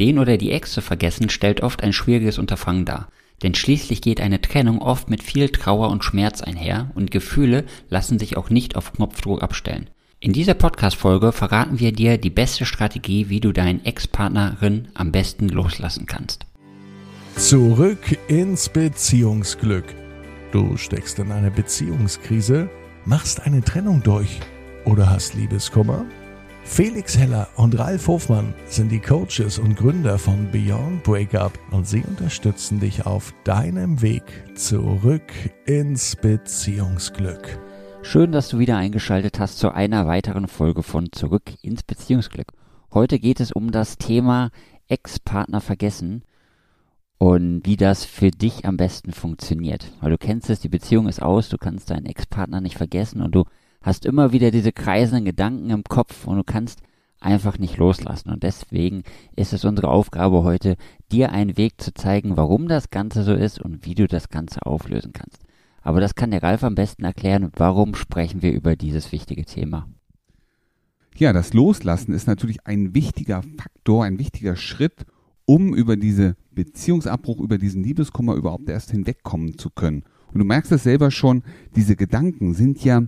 Den oder die Ex zu vergessen stellt oft ein schwieriges Unterfangen dar. Denn schließlich geht eine Trennung oft mit viel Trauer und Schmerz einher und Gefühle lassen sich auch nicht auf Knopfdruck abstellen. In dieser Podcast-Folge verraten wir dir die beste Strategie, wie du deinen Ex-Partnerin am besten loslassen kannst. Zurück ins Beziehungsglück. Du steckst in einer Beziehungskrise, machst eine Trennung durch oder hast Liebeskummer? Felix Heller und Ralf Hofmann sind die Coaches und Gründer von Beyond Breakup und sie unterstützen dich auf deinem Weg zurück ins Beziehungsglück. Schön, dass du wieder eingeschaltet hast zu einer weiteren Folge von Zurück ins Beziehungsglück. Heute geht es um das Thema Ex-Partner vergessen und wie das für dich am besten funktioniert. Weil du kennst es, die Beziehung ist aus, du kannst deinen Ex-Partner nicht vergessen und du hast immer wieder diese kreisenden Gedanken im Kopf und du kannst einfach nicht loslassen. Und deswegen ist es unsere Aufgabe heute, dir einen Weg zu zeigen, warum das Ganze so ist und wie du das Ganze auflösen kannst. Aber das kann der Ralf am besten erklären, warum sprechen wir über dieses wichtige Thema. Ja, das Loslassen ist natürlich ein wichtiger Faktor, ein wichtiger Schritt, um über diese Beziehungsabbruch, über diesen Liebeskummer überhaupt erst hinwegkommen zu können. Und du merkst es selber schon, diese Gedanken sind ja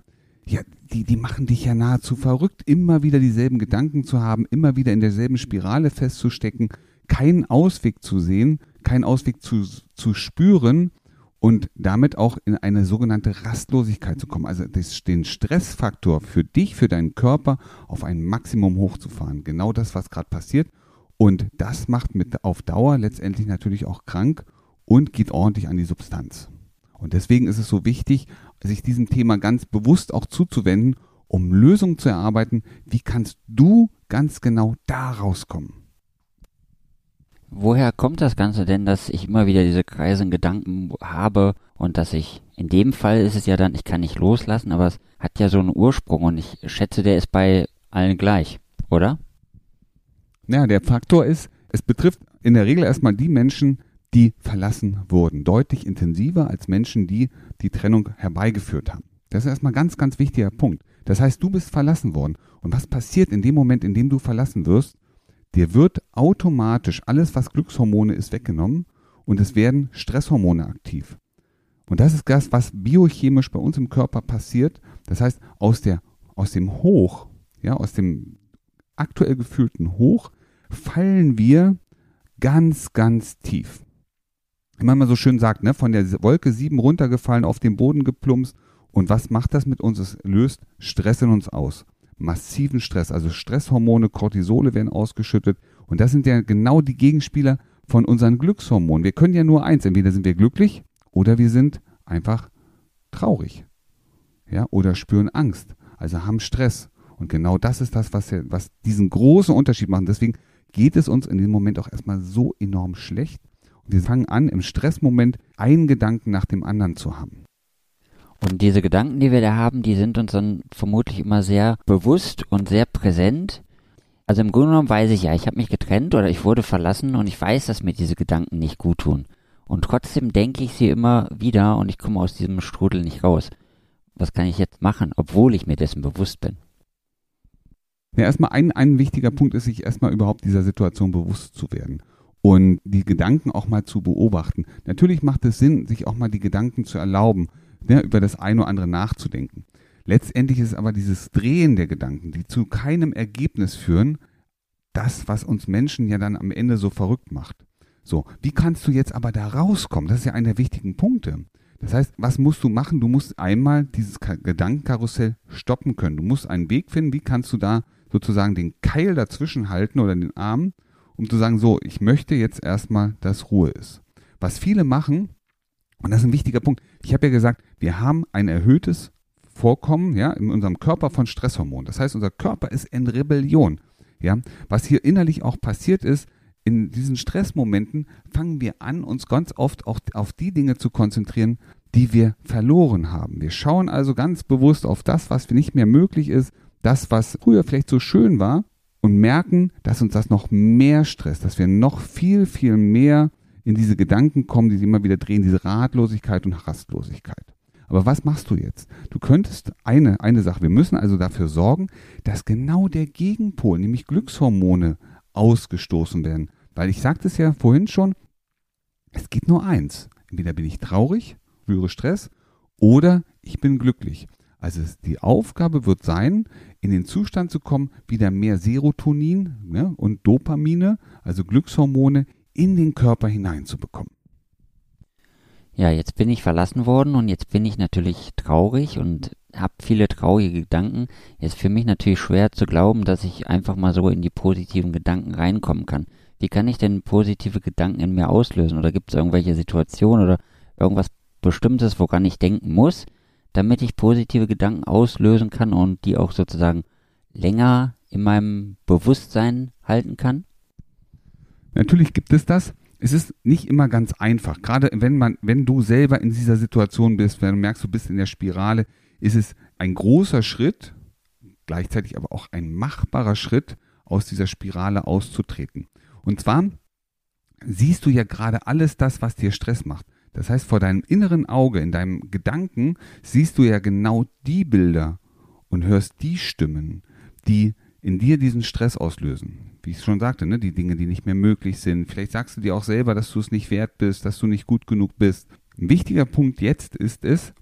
ja, die, die machen dich ja nahezu verrückt, immer wieder dieselben Gedanken zu haben, immer wieder in derselben Spirale festzustecken, keinen Ausweg zu sehen, keinen Ausweg zu, zu spüren und damit auch in eine sogenannte Rastlosigkeit zu kommen. Also das, den Stressfaktor für dich, für deinen Körper auf ein Maximum hochzufahren. Genau das, was gerade passiert. Und das macht mit auf Dauer letztendlich natürlich auch krank und geht ordentlich an die Substanz. Und deswegen ist es so wichtig, sich diesem Thema ganz bewusst auch zuzuwenden, um Lösungen zu erarbeiten. Wie kannst du ganz genau da rauskommen? Woher kommt das Ganze denn, dass ich immer wieder diese kreisenden Gedanken habe und dass ich, in dem Fall ist es ja dann, ich kann nicht loslassen, aber es hat ja so einen Ursprung und ich schätze, der ist bei allen gleich, oder? Ja, der Faktor ist, es betrifft in der Regel erstmal die Menschen, die verlassen wurden. Deutlich intensiver als Menschen, die die Trennung herbeigeführt haben. Das ist erstmal ganz, ganz wichtiger Punkt. Das heißt, du bist verlassen worden. Und was passiert in dem Moment, in dem du verlassen wirst? Dir wird automatisch alles, was Glückshormone ist, weggenommen und es werden Stresshormone aktiv. Und das ist das, was biochemisch bei uns im Körper passiert. Das heißt, aus, der, aus dem Hoch, ja, aus dem aktuell gefühlten Hoch, fallen wir ganz, ganz tief man mal so schön sagt, ne, von der Wolke 7 runtergefallen, auf den Boden geplumpst. Und was macht das mit uns? Es löst Stress in uns aus. Massiven Stress. Also Stresshormone, Cortisole werden ausgeschüttet. Und das sind ja genau die Gegenspieler von unseren Glückshormonen. Wir können ja nur eins. Entweder sind wir glücklich oder wir sind einfach traurig. Ja, oder spüren Angst. Also haben Stress. Und genau das ist das, was, was diesen großen Unterschied macht. Deswegen geht es uns in dem Moment auch erstmal so enorm schlecht wir fangen an, im Stressmoment einen Gedanken nach dem anderen zu haben. Und diese Gedanken, die wir da haben, die sind uns dann vermutlich immer sehr bewusst und sehr präsent. Also im Grunde genommen weiß ich ja, ich habe mich getrennt oder ich wurde verlassen und ich weiß, dass mir diese Gedanken nicht gut tun. Und trotzdem denke ich sie immer wieder und ich komme aus diesem Strudel nicht raus. Was kann ich jetzt machen, obwohl ich mir dessen bewusst bin? Ja, erstmal ein, ein wichtiger Punkt ist, sich erstmal überhaupt dieser Situation bewusst zu werden und die Gedanken auch mal zu beobachten. Natürlich macht es Sinn, sich auch mal die Gedanken zu erlauben, ne, über das eine oder andere nachzudenken. Letztendlich ist aber dieses Drehen der Gedanken, die zu keinem Ergebnis führen, das, was uns Menschen ja dann am Ende so verrückt macht. So, wie kannst du jetzt aber da rauskommen? Das ist ja einer der wichtigen Punkte. Das heißt, was musst du machen? Du musst einmal dieses Gedankenkarussell stoppen können. Du musst einen Weg finden, wie kannst du da sozusagen den Keil dazwischen halten oder den Arm um zu sagen, so, ich möchte jetzt erstmal, dass Ruhe ist. Was viele machen, und das ist ein wichtiger Punkt, ich habe ja gesagt, wir haben ein erhöhtes Vorkommen ja, in unserem Körper von Stresshormonen. Das heißt, unser Körper ist in Rebellion. Ja. Was hier innerlich auch passiert ist, in diesen Stressmomenten fangen wir an, uns ganz oft auch auf die Dinge zu konzentrieren, die wir verloren haben. Wir schauen also ganz bewusst auf das, was nicht mehr möglich ist, das, was früher vielleicht so schön war, und merken, dass uns das noch mehr stresst, dass wir noch viel, viel mehr in diese Gedanken kommen, die sich immer wieder drehen, diese Ratlosigkeit und Rastlosigkeit. Aber was machst du jetzt? Du könntest eine, eine Sache, wir müssen also dafür sorgen, dass genau der Gegenpol, nämlich Glückshormone, ausgestoßen werden. Weil ich sagte es ja vorhin schon, es geht nur eins. Entweder bin ich traurig, spüre Stress, oder ich bin glücklich. Also die Aufgabe wird sein, in den Zustand zu kommen, wieder mehr Serotonin ne, und Dopamine, also Glückshormone, in den Körper hineinzubekommen. Ja, jetzt bin ich verlassen worden und jetzt bin ich natürlich traurig und habe viele traurige Gedanken. Jetzt für mich natürlich schwer zu glauben, dass ich einfach mal so in die positiven Gedanken reinkommen kann. Wie kann ich denn positive Gedanken in mir auslösen? Oder gibt es irgendwelche Situationen oder irgendwas Bestimmtes, woran ich denken muss, damit ich positive Gedanken auslösen kann und die auch sozusagen länger in meinem Bewusstsein halten kann? Natürlich gibt es das. Es ist nicht immer ganz einfach. Gerade wenn man, wenn du selber in dieser Situation bist, wenn du merkst, du bist in der Spirale, ist es ein großer Schritt, gleichzeitig aber auch ein machbarer Schritt, aus dieser Spirale auszutreten. Und zwar siehst du ja gerade alles das, was dir Stress macht. Das heißt, vor deinem inneren Auge, in deinem Gedanken, siehst du ja genau die Bilder und hörst die Stimmen, die in dir diesen Stress auslösen. Wie ich schon sagte, ne, die Dinge, die nicht mehr möglich sind. Vielleicht sagst du dir auch selber, dass du es nicht wert bist, dass du nicht gut genug bist. Ein wichtiger Punkt jetzt ist es,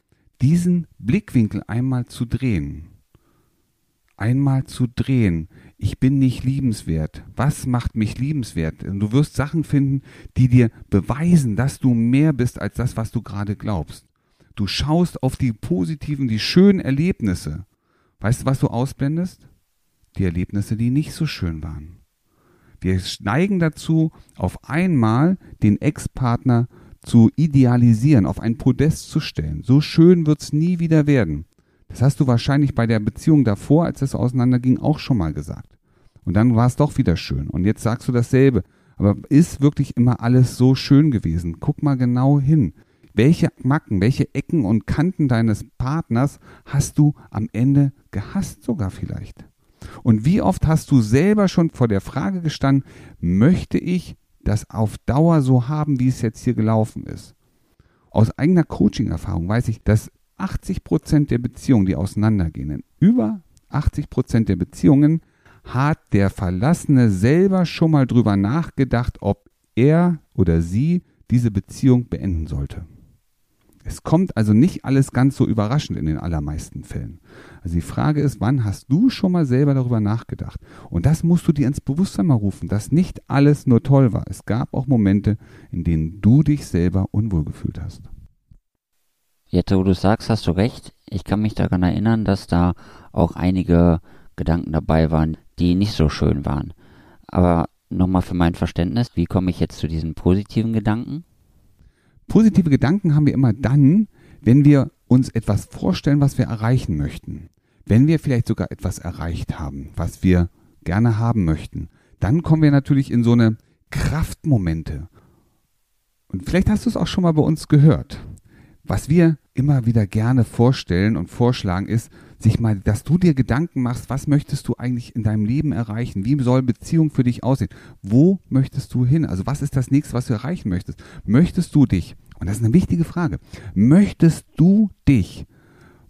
diesen Blickwinkel einmal zu drehen. Einmal zu drehen ich bin nicht liebenswert. Was macht mich liebenswert? Du wirst Sachen finden, die dir beweisen, dass du mehr bist als das, was du gerade glaubst. Du schaust auf die positiven, die schönen Erlebnisse. Weißt du, was du ausblendest? Die Erlebnisse, die nicht so schön waren. Wir neigen dazu, auf einmal den Ex-Partner zu idealisieren, auf ein Podest zu stellen. So schön wird's nie wieder werden. Das hast du wahrscheinlich bei der Beziehung davor, als es auseinanderging, auch schon mal gesagt. Und dann war es doch wieder schön. Und jetzt sagst du dasselbe. Aber ist wirklich immer alles so schön gewesen? Guck mal genau hin. Welche Macken, welche Ecken und Kanten deines Partners hast du am Ende gehasst sogar vielleicht? Und wie oft hast du selber schon vor der Frage gestanden, möchte ich das auf Dauer so haben, wie es jetzt hier gelaufen ist? Aus eigener Coaching-Erfahrung weiß ich, dass 80 Prozent der Beziehungen, die auseinandergehen, über 80 Prozent der Beziehungen hat der Verlassene selber schon mal drüber nachgedacht, ob er oder sie diese Beziehung beenden sollte. Es kommt also nicht alles ganz so überraschend in den allermeisten Fällen. Also die Frage ist, wann hast du schon mal selber darüber nachgedacht? Und das musst du dir ins Bewusstsein mal rufen, dass nicht alles nur toll war. Es gab auch Momente, in denen du dich selber unwohl gefühlt hast. Jetzt, wo du sagst, hast du recht. Ich kann mich daran erinnern, dass da auch einige Gedanken dabei waren, die nicht so schön waren. Aber nochmal für mein Verständnis, wie komme ich jetzt zu diesen positiven Gedanken? Positive Gedanken haben wir immer dann, wenn wir uns etwas vorstellen, was wir erreichen möchten. Wenn wir vielleicht sogar etwas erreicht haben, was wir gerne haben möchten, dann kommen wir natürlich in so eine Kraftmomente. Und vielleicht hast du es auch schon mal bei uns gehört. Was wir immer wieder gerne vorstellen und vorschlagen ist, sich mal, dass du dir Gedanken machst, was möchtest du eigentlich in deinem Leben erreichen? Wie soll Beziehung für dich aussehen? Wo möchtest du hin? Also was ist das nächste, was du erreichen möchtest? Möchtest du dich, und das ist eine wichtige Frage, möchtest du dich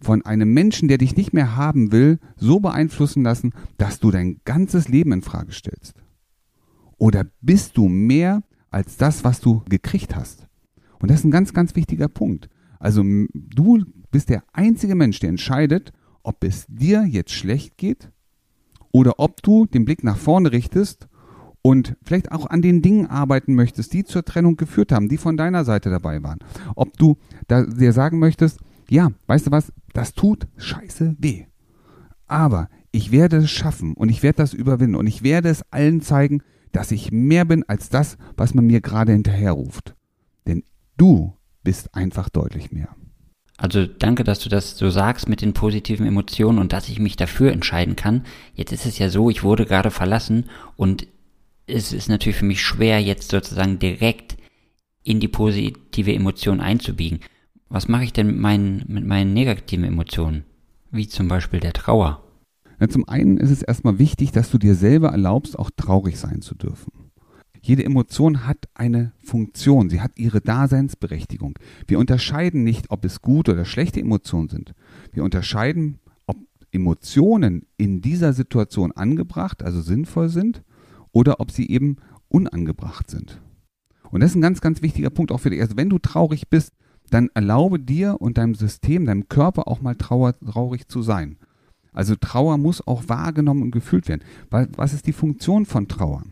von einem Menschen, der dich nicht mehr haben will, so beeinflussen lassen, dass du dein ganzes Leben in Frage stellst? Oder bist du mehr als das, was du gekriegt hast? Und das ist ein ganz, ganz wichtiger Punkt. Also du bist der einzige Mensch, der entscheidet, ob es dir jetzt schlecht geht oder ob du den Blick nach vorne richtest und vielleicht auch an den Dingen arbeiten möchtest, die zur Trennung geführt haben, die von deiner Seite dabei waren. Ob du dir sagen möchtest, ja, weißt du was, das tut scheiße weh. Aber ich werde es schaffen und ich werde das überwinden und ich werde es allen zeigen, dass ich mehr bin als das, was man mir gerade hinterherruft. Denn du bist einfach deutlich mehr. Also danke, dass du das so sagst mit den positiven Emotionen und dass ich mich dafür entscheiden kann. Jetzt ist es ja so, ich wurde gerade verlassen und es ist natürlich für mich schwer, jetzt sozusagen direkt in die positive Emotion einzubiegen. Was mache ich denn mit meinen, mit meinen negativen Emotionen? Wie zum Beispiel der Trauer. Ja, zum einen ist es erstmal wichtig, dass du dir selber erlaubst, auch traurig sein zu dürfen. Jede Emotion hat eine Funktion, sie hat ihre Daseinsberechtigung. Wir unterscheiden nicht, ob es gute oder schlechte Emotionen sind. Wir unterscheiden, ob Emotionen in dieser Situation angebracht, also sinnvoll sind, oder ob sie eben unangebracht sind. Und das ist ein ganz, ganz wichtiger Punkt auch für dich. Also wenn du traurig bist, dann erlaube dir und deinem System, deinem Körper auch mal trauer, traurig zu sein. Also Trauer muss auch wahrgenommen und gefühlt werden. Was ist die Funktion von Trauer?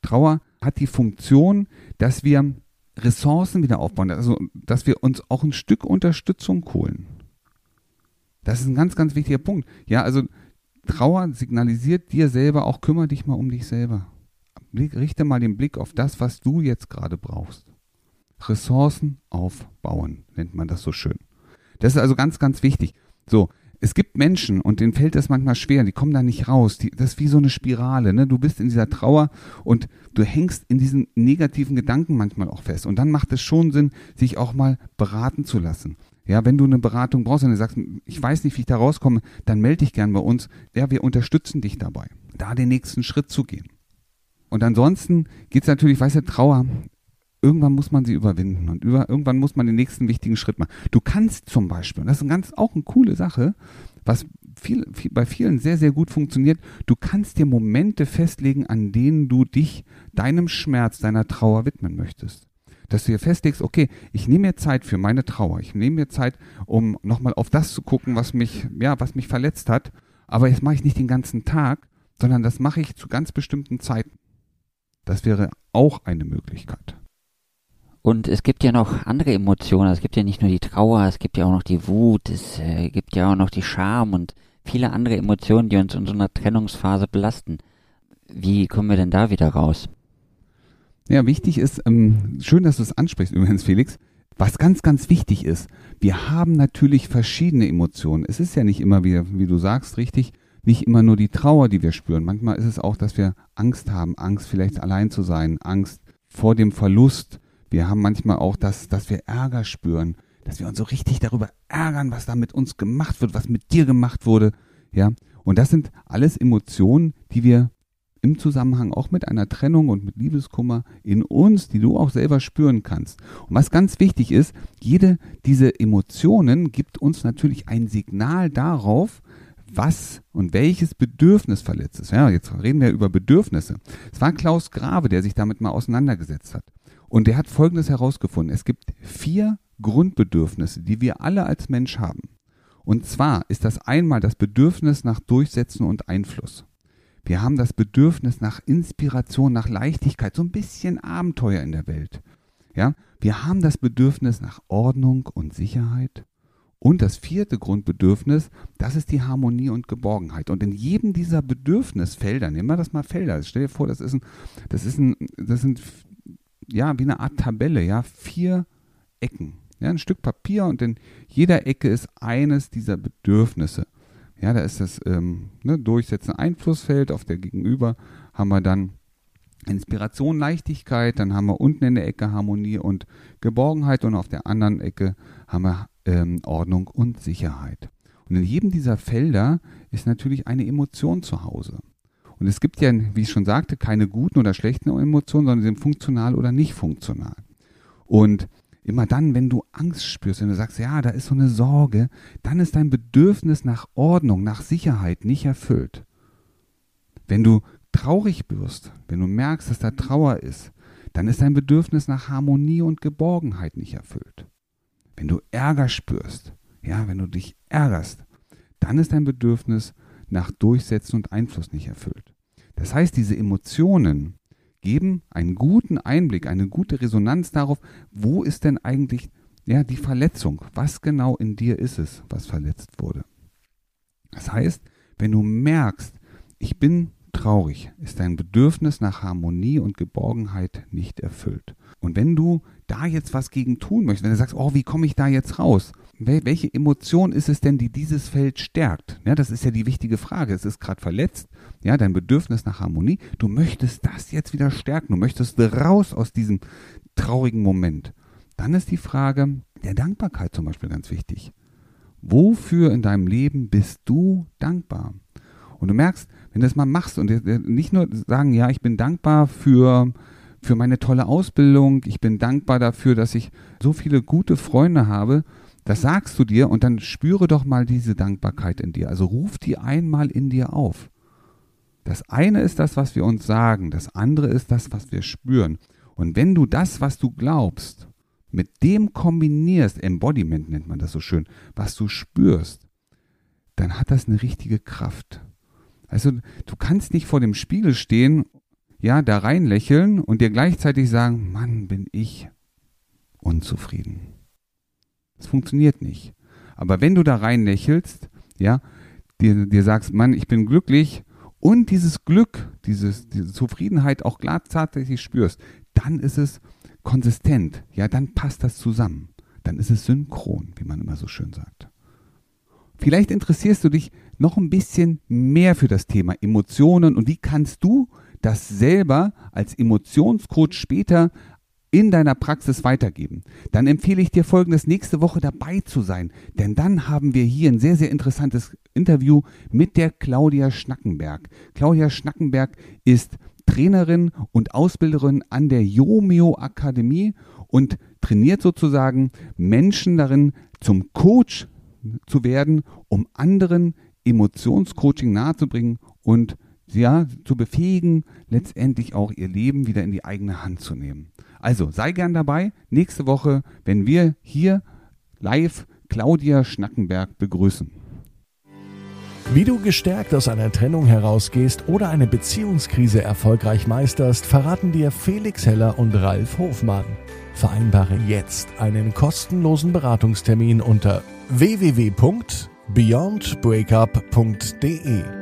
Trauer hat die Funktion, dass wir Ressourcen wieder aufbauen, also dass wir uns auch ein Stück Unterstützung holen. Das ist ein ganz, ganz wichtiger Punkt. Ja, also Trauer signalisiert dir selber auch, kümmere dich mal um dich selber. Richte mal den Blick auf das, was du jetzt gerade brauchst. Ressourcen aufbauen, nennt man das so schön. Das ist also ganz, ganz wichtig. So, es gibt Menschen und denen fällt das manchmal schwer, die kommen da nicht raus. Die, das ist wie so eine Spirale, ne? Du bist in dieser Trauer und du hängst in diesen negativen Gedanken manchmal auch fest. Und dann macht es schon Sinn, sich auch mal beraten zu lassen. Ja, wenn du eine Beratung brauchst und du sagst, ich weiß nicht, wie ich da rauskomme, dann melde dich gern bei uns. Ja, wir unterstützen dich dabei, da den nächsten Schritt zu gehen. Und ansonsten geht es natürlich, weißt du, Trauer, irgendwann muss man sie überwinden und über, irgendwann muss man den nächsten wichtigen Schritt machen. Du kannst zum Beispiel, und das ist eine ganz, auch eine coole Sache, was viel, viel, bei vielen sehr, sehr gut funktioniert, du kannst dir Momente festlegen, an denen du dich deinem Schmerz, deiner Trauer widmen möchtest. Dass du dir festlegst, okay, ich nehme mir Zeit für meine Trauer, ich nehme mir Zeit, um nochmal auf das zu gucken, was mich, ja, was mich verletzt hat, aber jetzt mache ich nicht den ganzen Tag, sondern das mache ich zu ganz bestimmten Zeiten. Das wäre auch eine Möglichkeit. Und es gibt ja noch andere Emotionen. Es gibt ja nicht nur die Trauer, es gibt ja auch noch die Wut, es äh, gibt ja auch noch die Scham und viele andere Emotionen, die uns in so einer Trennungsphase belasten. Wie kommen wir denn da wieder raus? Ja, wichtig ist, ähm, schön, dass du es ansprichst übrigens, Felix. Was ganz, ganz wichtig ist, wir haben natürlich verschiedene Emotionen. Es ist ja nicht immer, wie, wie du sagst, richtig, nicht immer nur die Trauer, die wir spüren. Manchmal ist es auch, dass wir Angst haben, Angst vielleicht allein zu sein, Angst vor dem Verlust, wir haben manchmal auch das, dass wir Ärger spüren, dass wir uns so richtig darüber ärgern, was da mit uns gemacht wird, was mit dir gemacht wurde. Ja, und das sind alles Emotionen, die wir im Zusammenhang auch mit einer Trennung und mit Liebeskummer in uns, die du auch selber spüren kannst. Und was ganz wichtig ist, jede diese Emotionen gibt uns natürlich ein Signal darauf, was und welches Bedürfnis verletzt ist. Ja, jetzt reden wir über Bedürfnisse. Es war Klaus Grave, der sich damit mal auseinandergesetzt hat. Und der hat Folgendes herausgefunden. Es gibt vier Grundbedürfnisse, die wir alle als Mensch haben. Und zwar ist das einmal das Bedürfnis nach Durchsetzen und Einfluss. Wir haben das Bedürfnis nach Inspiration, nach Leichtigkeit, so ein bisschen Abenteuer in der Welt. Ja, wir haben das Bedürfnis nach Ordnung und Sicherheit. Und das vierte Grundbedürfnis, das ist die Harmonie und Geborgenheit. Und in jedem dieser Bedürfnisfelder, nehmen wir das mal Felder, stell dir vor, das ist ein, das ist ein, das sind ja, wie eine Art Tabelle, ja, vier Ecken. Ja, ein Stück Papier und in jeder Ecke ist eines dieser Bedürfnisse. Ja, da ist das ähm, ne, Durchsetzen Einflussfeld, auf der Gegenüber haben wir dann Inspiration, Leichtigkeit, dann haben wir unten in der Ecke Harmonie und Geborgenheit und auf der anderen Ecke haben wir ähm, Ordnung und Sicherheit. Und in jedem dieser Felder ist natürlich eine Emotion zu Hause. Und es gibt ja, wie ich schon sagte, keine guten oder schlechten Emotionen, sondern sie sind funktional oder nicht funktional. Und immer dann, wenn du Angst spürst, wenn du sagst, ja, da ist so eine Sorge, dann ist dein Bedürfnis nach Ordnung, nach Sicherheit nicht erfüllt. Wenn du traurig wirst, wenn du merkst, dass da Trauer ist, dann ist dein Bedürfnis nach Harmonie und Geborgenheit nicht erfüllt. Wenn du Ärger spürst, ja, wenn du dich ärgerst, dann ist dein Bedürfnis nach Durchsetzen und Einfluss nicht erfüllt. Das heißt, diese Emotionen geben einen guten Einblick, eine gute Resonanz darauf, wo ist denn eigentlich ja, die Verletzung? Was genau in dir ist es, was verletzt wurde? Das heißt, wenn du merkst, ich bin traurig, ist dein Bedürfnis nach Harmonie und Geborgenheit nicht erfüllt. Und wenn du da jetzt was gegen tun möchtest, wenn du sagst, oh, wie komme ich da jetzt raus? Welche Emotion ist es denn, die dieses Feld stärkt? Ja, das ist ja die wichtige Frage. Es ist gerade verletzt, ja, dein Bedürfnis nach Harmonie. Du möchtest das jetzt wieder stärken. Du möchtest raus aus diesem traurigen Moment. Dann ist die Frage der Dankbarkeit zum Beispiel ganz wichtig. Wofür in deinem Leben bist du dankbar? Und du merkst, wenn du das mal machst und nicht nur sagen, ja, ich bin dankbar für, für meine tolle Ausbildung, ich bin dankbar dafür, dass ich so viele gute Freunde habe, das sagst du dir und dann spüre doch mal diese Dankbarkeit in dir. Also ruf die einmal in dir auf. Das eine ist das, was wir uns sagen, das andere ist das, was wir spüren. Und wenn du das, was du glaubst, mit dem kombinierst, Embodiment nennt man das so schön, was du spürst, dann hat das eine richtige Kraft. Also du kannst nicht vor dem Spiegel stehen, ja, da rein lächeln und dir gleichzeitig sagen, Mann, bin ich unzufrieden. Das funktioniert nicht. Aber wenn du da rein lächelst, ja, dir, dir sagst, Mann, ich bin glücklich und dieses Glück, dieses, diese Zufriedenheit auch tatsächlich spürst, dann ist es konsistent, ja, dann passt das zusammen. Dann ist es synchron, wie man immer so schön sagt. Vielleicht interessierst du dich noch ein bisschen mehr für das Thema Emotionen und wie kannst du das selber als Emotionscoach später in deiner Praxis weitergeben, dann empfehle ich dir folgendes, nächste Woche dabei zu sein, denn dann haben wir hier ein sehr, sehr interessantes Interview mit der Claudia Schnackenberg. Claudia Schnackenberg ist Trainerin und Ausbilderin an der Jomeo Akademie und trainiert sozusagen Menschen darin, zum Coach zu werden, um anderen Emotionscoaching nahezubringen und ja, zu befähigen, letztendlich auch ihr Leben wieder in die eigene Hand zu nehmen. Also sei gern dabei nächste Woche, wenn wir hier live Claudia Schnackenberg begrüßen. Wie du gestärkt aus einer Trennung herausgehst oder eine Beziehungskrise erfolgreich meisterst, verraten dir Felix Heller und Ralf Hofmann. Vereinbare jetzt einen kostenlosen Beratungstermin unter www.beyondbreakup.de.